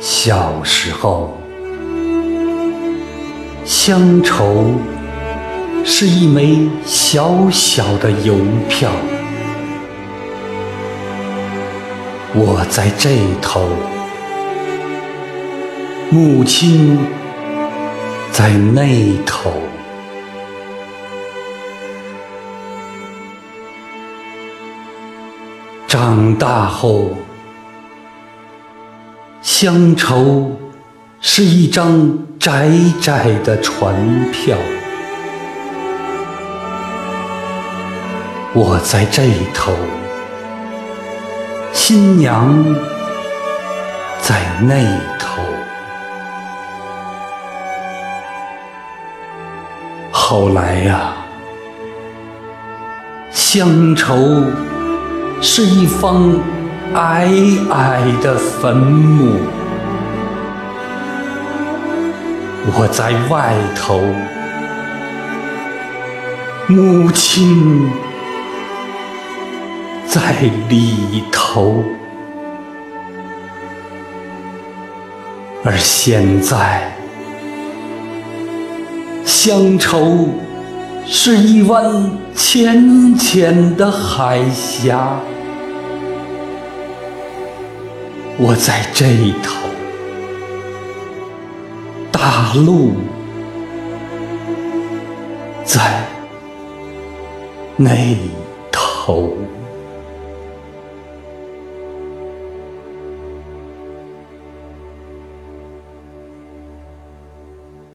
小时候，乡愁是一枚小小的邮票，我在这头，母亲在那头。长大后。乡愁是一张窄窄的船票，我在这头，新娘在那头。后来呀，乡愁是一方。矮矮的坟墓，我在外头，母亲在里头。而现在，乡愁是一湾浅浅的海峡。我在这头，大陆在那头。